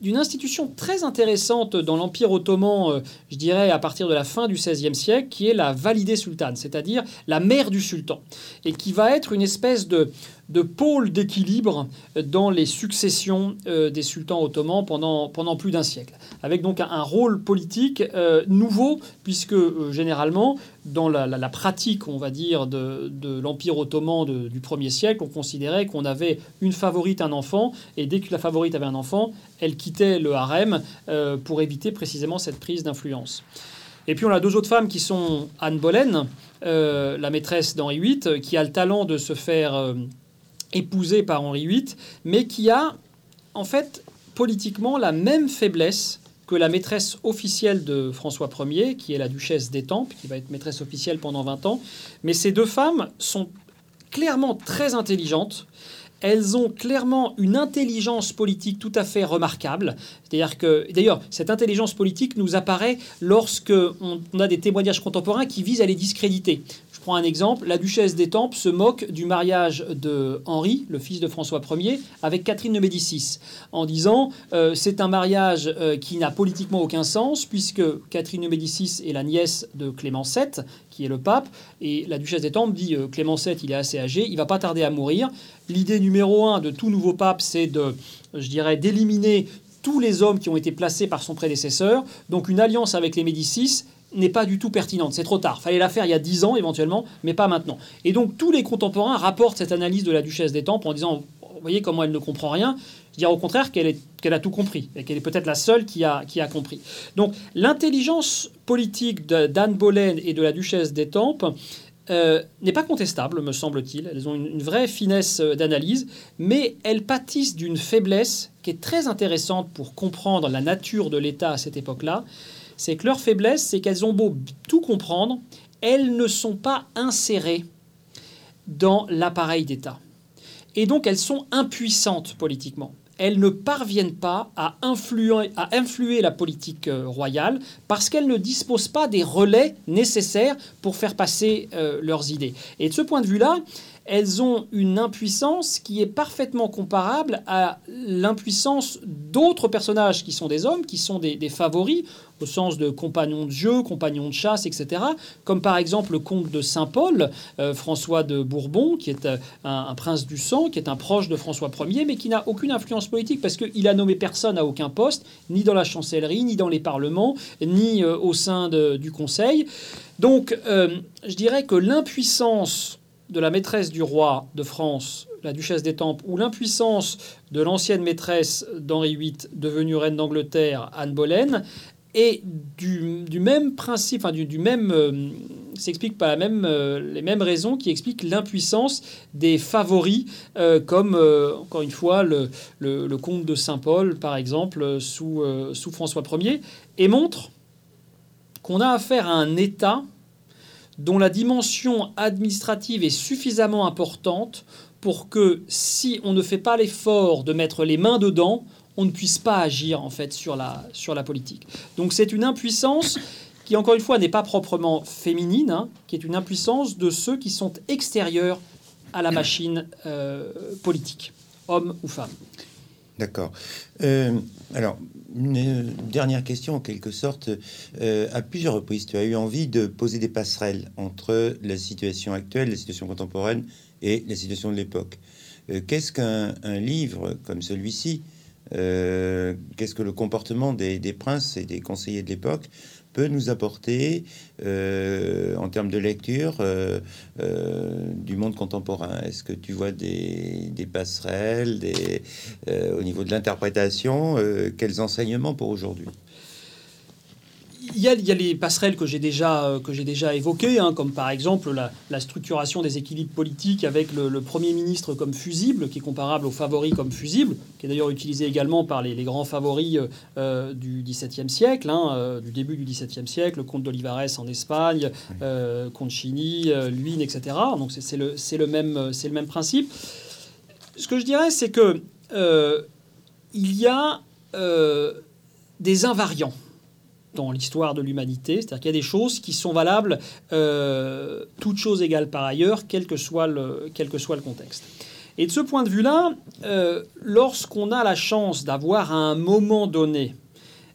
d'une institution très intéressante dans l'Empire ottoman, euh, je dirais à partir de la fin du XVIe siècle, qui est la validée sultane, c'est-à-dire la mère du sultan, et qui va être une espèce de, de pôle d'équilibre dans les successions euh, des sultans ottomans pendant, pendant plus d'un siècle, avec donc un, rôle politique euh, nouveau, puisque euh, généralement, dans la, pratique, on va dire, de, l'Empire ottoman du 1er siècle, on considérait qu'on avait une favorite, un enfant, et dès que la favorite avait un enfant, elle quittait le harem pour éviter précisément cette prise d'influence. Et puis on a deux autres femmes qui sont Anne Boleyn, la maîtresse d'Henri VIII, qui a le talent de se faire épousée par Henri VIII, mais qui a en fait politiquement la même faiblesse que la maîtresse officielle de François Ier, qui est la duchesse d'Étampes, qui va être maîtresse officielle pendant 20 ans. Mais ces deux femmes sont clairement très intelligentes. Elles ont clairement une intelligence politique tout à fait remarquable. C'est-à-dire que, d'ailleurs, cette intelligence politique nous apparaît lorsque on, a des témoignages contemporains qui visent à les discréditer. Prends un exemple. La duchesse d'Étampes se moque du mariage de Henri, le fils de François Ier, avec Catherine de Médicis, en disant euh, c'est un mariage euh, qui n'a politiquement aucun sens, puisque Catherine de Médicis est la nièce de Clément VII, qui est le pape, et la duchesse d'Étampes dit euh, Clément VII, il est assez âgé, il va pas tarder à mourir. L'idée numéro un de tout nouveau pape, c'est de, je dirais, d'éliminer tous les hommes qui ont été placés par son prédécesseur. Donc une alliance avec les Médicis n'est pas du tout pertinente. C'est trop tard. Fallait la faire il y a dix ans éventuellement, mais pas maintenant. Et donc tous les contemporains rapportent cette analyse de la duchesse des en disant, vous voyez comment elle ne comprend rien. Je au contraire qu'elle a tout compris et qu'elle est peut-être la seule qui a, compris. Donc l'intelligence politique d'Anne Boleyn et de la duchesse des euh, n'est pas contestable, me semble-t-il. Elles ont une, une vraie finesse euh, d'analyse, mais elles pâtissent d'une faiblesse qui est très intéressante pour comprendre la nature de l'État à cette époque-là c'est que leur faiblesse, c'est qu'elles ont beau tout comprendre, elles ne sont pas insérées dans l'appareil d'État. Et donc elles sont impuissantes politiquement. Elles ne parviennent pas à influer, la politique euh, royale parce qu'elles ne disposent pas des relais nécessaires pour faire passer euh, leurs idées. Et de ce point de vue-là, elles ont une impuissance qui est parfaitement comparable à l'impuissance d'autres personnages qui sont des hommes, qui sont des, favoris, au sens de compagnons de jeu, compagnons de chasse, etc. Comme par exemple le comte de Saint-Paul, euh, François de Bourbon, qui est euh, un, prince du sang, qui est un proche de François Ier, mais qui n'a aucune influence politique parce qu'il a nommé personne à aucun poste, ni dans la chancellerie, ni dans les parlements, ni euh, au sein du Conseil. Donc, je dirais que l'impuissance de la maîtresse du roi de France, la duchesse d'Étampes, ou l'impuissance de l'ancienne maîtresse d'Henri VIII, devenue reine d'Angleterre, Anne Boleyn, et du, même principe, enfin du, même, euh, s'explique par la même, euh, les mêmes raisons qui expliquent l'impuissance des favoris, euh, comme encore une fois le, comte de Saint-Paul, par exemple, sous, sous François Ier, et montre qu'on a affaire à un État dont la dimension administrative est suffisamment importante pour que si on ne fait pas l'effort de mettre les mains dedans, on ne puisse pas agir en fait sur la, politique. Donc c'est une impuissance qui, encore une fois, n'est pas proprement féminine, hein, qui est une impuissance de ceux qui sont extérieurs à la machine euh, politique, hommes ou femmes. D'accord. Euh, alors, une dernière question, en quelque sorte. Euh, à plusieurs reprises, tu as eu envie de poser des passerelles entre la situation actuelle, la situation contemporaine et la situation de l'époque. Euh, qu'est-ce qu'un livre comme celui-ci Qu'est-ce que le comportement des, princes et des conseillers de l'époque nous apporter en termes de lecture du monde contemporain. Est-ce que tu vois des, passerelles des, au niveau de l'interprétation Quels enseignements pour aujourd'hui? Il y, a, les passerelles que j'ai déjà, euh, que j'ai déjà évoquées, hein, comme par exemple la, structuration des équilibres politiques avec le, Premier ministre comme fusible, qui est comparable au favori comme fusible, qui est d'ailleurs utilisé également par les, grands favoris euh, euh, du XVIIe siècle, hein, du début du XVIIe siècle, le comte d'Olivares en Espagne, euh, Concini, Luynes, etc. Donc c'est le, le, même, le même principe. Ce que je dirais, c'est que il y a des invariants dans l'histoire de l'humanité. C'est-à-dire qu'il y a des choses qui sont valables, euh, toutes choses égales par ailleurs, quel que soit le, quel que soit le contexte. Et de ce point de vue-là, euh, lorsqu'on a la chance d'avoir à un moment donné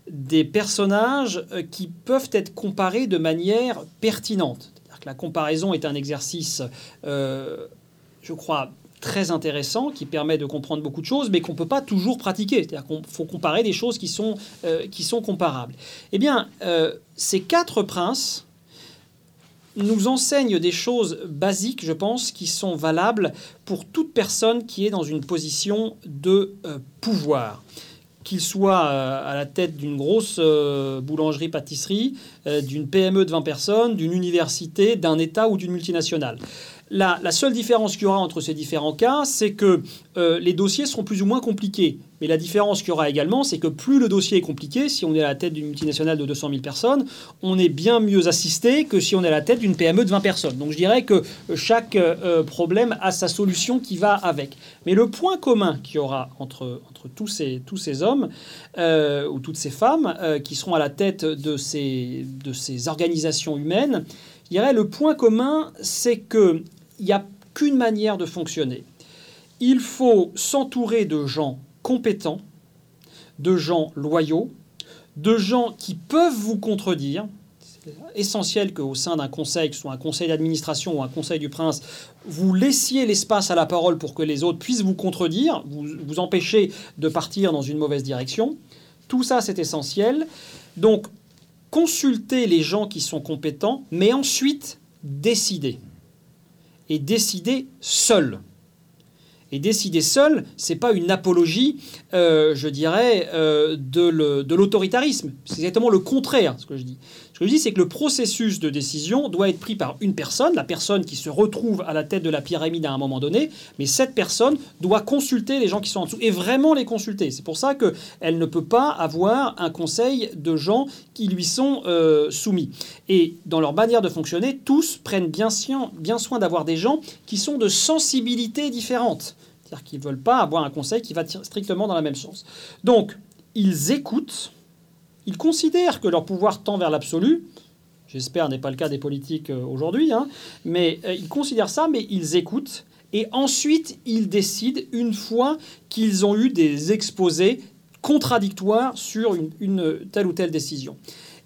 des personnages euh, qui peuvent être comparés de manière pertinente, c'est-à-dire que la comparaison est un exercice, je crois, très intéressant qui permet de comprendre beaucoup de choses, mais qu'on ne peut pas toujours pratiquer. C'est-à-dire qu'il faut comparer des choses qui sont, euh, comparables. Eh bien, euh, ces quatre princes nous enseignent des choses basiques, je pense, qui sont valables pour toute personne qui est dans une position de euh, pouvoir qu'il soit à la tête d'une grosse boulangerie-pâtisserie, d'une PME de 20 personnes, d'une université, d'un État ou d'une multinationale. La, seule différence qu'il y aura entre ces différents cas, c'est que euh, les dossiers seront plus ou moins compliqués. Mais la différence qu'il y aura également, c'est que plus le dossier est compliqué, si on est à la tête d'une multinationale de 200 000 personnes, on est bien mieux assisté que si on est à la tête d'une PME de 20 personnes. Donc je dirais que chaque euh, problème a sa solution qui va avec. Mais le point commun qu'il y aura entre, tous, ces, hommes euh, ou toutes ces femmes qui seront à la tête de ces, de ces organisations humaines, je dirais le point commun, c'est que il n'y a qu'une manière de fonctionner. Il faut s'entourer de gens compétents, de gens loyaux, de gens qui peuvent vous contredire. C'est essentiel qu'au sein d'un conseil, que ce soit un conseil d'administration ou un conseil du prince, vous laissiez l'espace à la parole pour que les autres puissent vous contredire, vous, vous empêcher de partir dans une mauvaise direction. Tout ça, c'est essentiel. Donc, consultez les gens qui sont compétents, mais ensuite, décidez et décider seul. Et décider seul, c'est pas une apologie, euh, je dirais, euh, de l'autoritarisme. C'est exactement le contraire, ce que je dis. Ce que je dis, c'est que le processus de décision doit être pris par une personne, la personne qui se retrouve à la tête de la pyramide à un moment donné, mais cette personne doit consulter les gens qui sont en dessous et vraiment les consulter. C'est pour ça qu'elle ne peut pas avoir un conseil de gens qui lui sont euh, soumis. Et dans leur manière de fonctionner, tous prennent bien, bien soin d'avoir des gens qui sont de sensibilités différentes. C'est-à-dire qu'ils ne veulent pas avoir un conseil qui va strictement dans la même sens. Donc, ils écoutent ils considèrent que leur pouvoir tend vers l'absolu. J'espère n'est pas le cas des politiques euh, aujourd'hui, hein. mais euh, ils considèrent ça, mais ils écoutent. Et ensuite, ils décident une fois qu'ils ont eu des exposés contradictoires sur une, telle ou telle décision.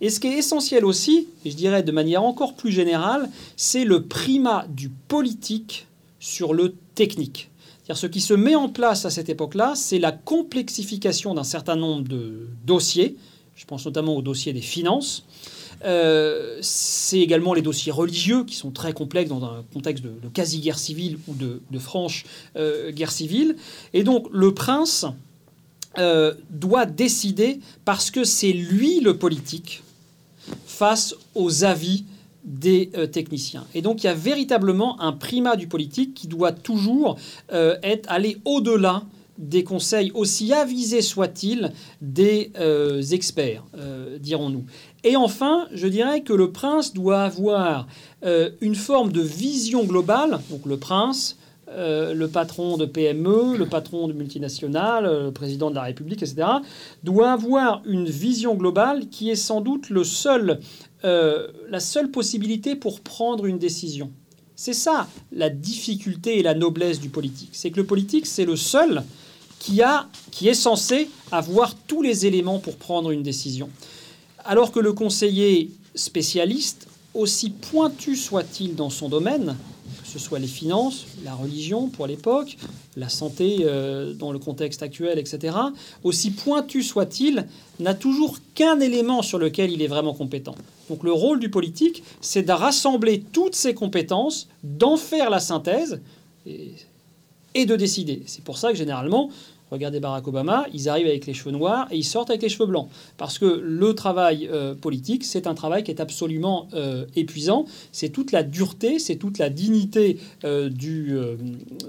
Et ce qui est essentiel aussi, et je dirais de manière encore plus générale, c'est le primat du politique sur le technique. ce qui se met en place à cette époque-là, c'est la complexification d'un certain nombre de dossiers, je pense notamment au dossier des finances. Euh, c'est également les dossiers religieux qui sont très complexes dans un contexte de, quasi-guerre civile ou de, franche euh, guerre civile. Et donc le prince euh, doit décider parce que c'est lui le politique face aux avis des techniciens. Et donc il y a véritablement un primat du politique qui doit toujours être aller au-delà des conseils, aussi avisés soient-ils, des euh, experts, euh, dirons-nous. Et enfin, je dirais que le prince doit avoir euh, une forme de vision globale, donc le prince, le patron de PME, le patron de multinationales, le président de la République, etc., doit avoir une vision globale qui est sans doute le seul, la seule possibilité pour prendre une décision. C'est ça la difficulté et la noblesse du politique. C'est que le politique, c'est le seul qui, a, qui est censé avoir tous les éléments pour prendre une décision. Alors que le conseiller spécialiste, aussi pointu soit-il dans son domaine, que ce soit les finances, la religion pour l'époque, la santé euh, dans le contexte actuel, etc., aussi pointu soit-il, n'a toujours qu'un élément sur lequel il est vraiment compétent. Donc le rôle du politique, c'est de rassembler toutes ces compétences, d'en faire la synthèse et de décider. C'est pour ça que généralement, Regardez Barack Obama, ils arrivent avec les cheveux noirs et ils sortent avec les cheveux blancs. Parce que le travail euh, politique, c'est un travail qui est absolument euh, épuisant. C'est toute la dureté, c'est toute la dignité euh, du,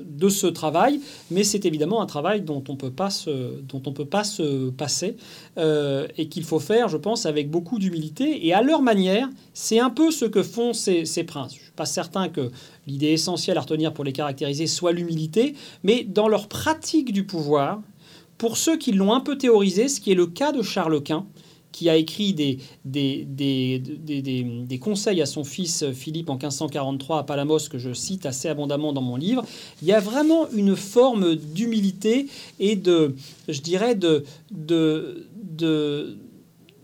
de ce travail, mais c'est évidemment un travail dont on peut pas se, peut pas se passer et qu'il faut faire, je pense, avec beaucoup d'humilité et à leur manière. C'est un peu ce que font ces, ces princes. Pas certain que l'idée essentielle à retenir pour les caractériser soit l'humilité, mais dans leur pratique du pouvoir, pour ceux qui l'ont un peu théorisé, ce qui est le cas de Charles Quint, qui a écrit des, des, des, conseils à son fils Philippe en 1543 à Palamos, que je cite assez abondamment dans mon livre, il y a vraiment une forme d'humilité et de, je dirais, de, de,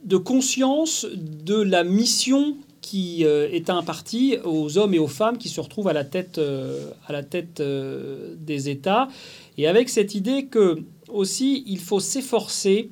de conscience de la mission qui euh, est imparti aux hommes et aux femmes qui se retrouvent à la tête, euh, à la tête euh, des États. Et avec cette idée que aussi il faut s'efforcer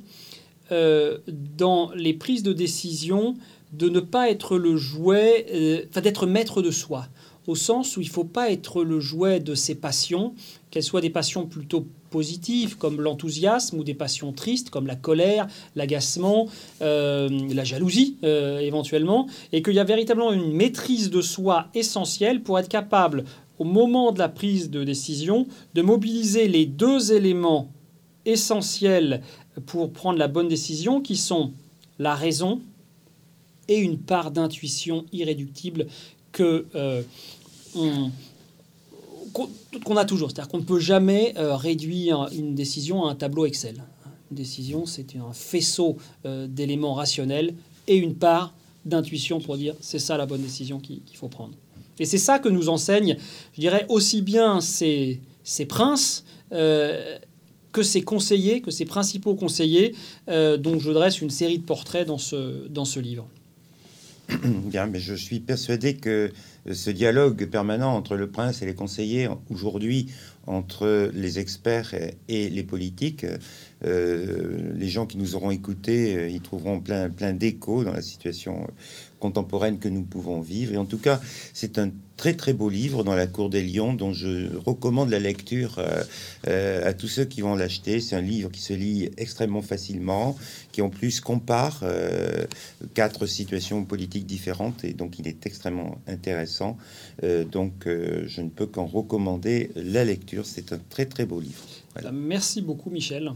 dans les prises de décision de ne pas être le jouet, enfin d'être maître de soi, au sens où il ne faut pas être le jouet de ses passions, qu'elles soient des passions plutôt positives comme l'enthousiasme ou des passions tristes comme la colère, l'agacement, euh, la jalousie euh, éventuellement, et qu'il y a véritablement une maîtrise de soi essentielle pour être capable, au moment de la prise de décision, de mobiliser les deux éléments essentiels pour prendre la bonne décision, qui sont la raison et une part d'intuition irréductible que euh, qu'on a toujours. C'est-à-dire qu'on ne peut jamais euh, réduire une décision à un tableau Excel. Une décision, c'est un faisceau euh, d'éléments rationnels et une part d'intuition pour dire c'est ça la bonne décision qu'il faut prendre. Et c'est ça que nous enseignent, je dirais, aussi bien ces, ces princes euh, que ces conseillers, que ces principaux conseillers, dont je dresse une série de portraits dans ce, dans ce livre. <clears throat> Bien, mais je suis persuadé que ce dialogue permanent entre le prince et les conseillers, aujourd'hui entre les experts et les politiques, euh, les gens qui nous auront écoutés, euh, ils trouveront plein, plein d'échos dans la situation contemporaine que nous pouvons vivre. Et en tout cas, c'est un très très beau livre dans la cour des lions dont je recommande la lecture euh, euh, à tous ceux qui vont l'acheter. C'est un livre qui se lit extrêmement facilement, qui en plus compare euh, quatre situations politiques différentes et donc il est extrêmement intéressant. donc je ne peux qu'en recommander la lecture. C'est un très très beau livre. Merci beaucoup Michel.